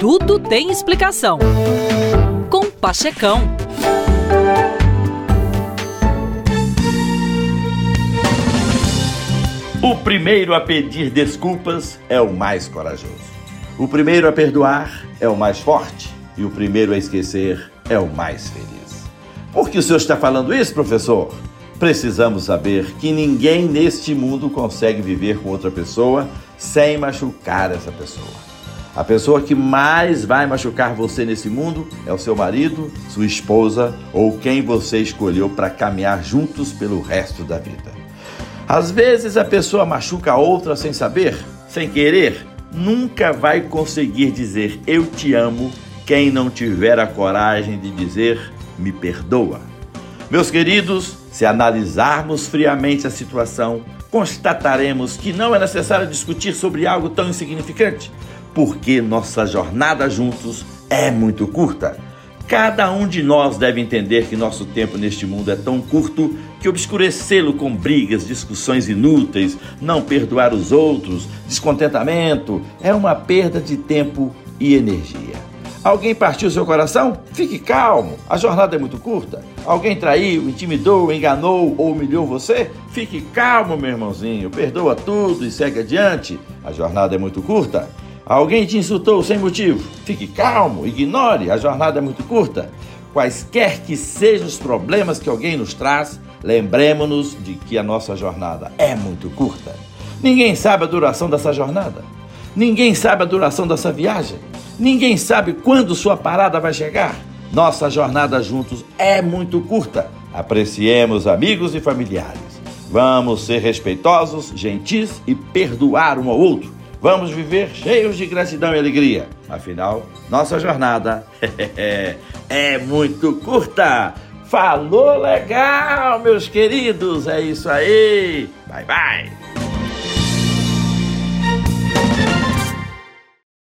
Tudo tem explicação. Com Pachecão. O primeiro a pedir desculpas é o mais corajoso. O primeiro a perdoar é o mais forte. E o primeiro a esquecer é o mais feliz. Por que o senhor está falando isso, professor? Precisamos saber que ninguém neste mundo consegue viver com outra pessoa sem machucar essa pessoa. A pessoa que mais vai machucar você nesse mundo é o seu marido, sua esposa ou quem você escolheu para caminhar juntos pelo resto da vida. Às vezes a pessoa machuca a outra sem saber, sem querer. Nunca vai conseguir dizer eu te amo quem não tiver a coragem de dizer me perdoa. Meus queridos, se analisarmos friamente a situação, constataremos que não é necessário discutir sobre algo tão insignificante porque nossa jornada juntos é muito curta. Cada um de nós deve entender que nosso tempo neste mundo é tão curto que obscurecê-lo com brigas, discussões inúteis, não perdoar os outros, descontentamento, é uma perda de tempo e energia. Alguém partiu seu coração? Fique calmo, a jornada é muito curta. Alguém traiu, intimidou, enganou ou humilhou você? Fique calmo, meu irmãozinho, perdoa tudo e segue adiante. A jornada é muito curta. Alguém te insultou sem motivo? Fique calmo, ignore, a jornada é muito curta. Quaisquer que sejam os problemas que alguém nos traz, lembremos-nos de que a nossa jornada é muito curta. Ninguém sabe a duração dessa jornada. Ninguém sabe a duração dessa viagem. Ninguém sabe quando sua parada vai chegar. Nossa jornada juntos é muito curta. Apreciemos amigos e familiares. Vamos ser respeitosos, gentis e perdoar um ao outro. Vamos viver cheios de gratidão e alegria. Afinal, nossa jornada é muito curta. Falou legal, meus queridos. É isso aí. Bye, bye.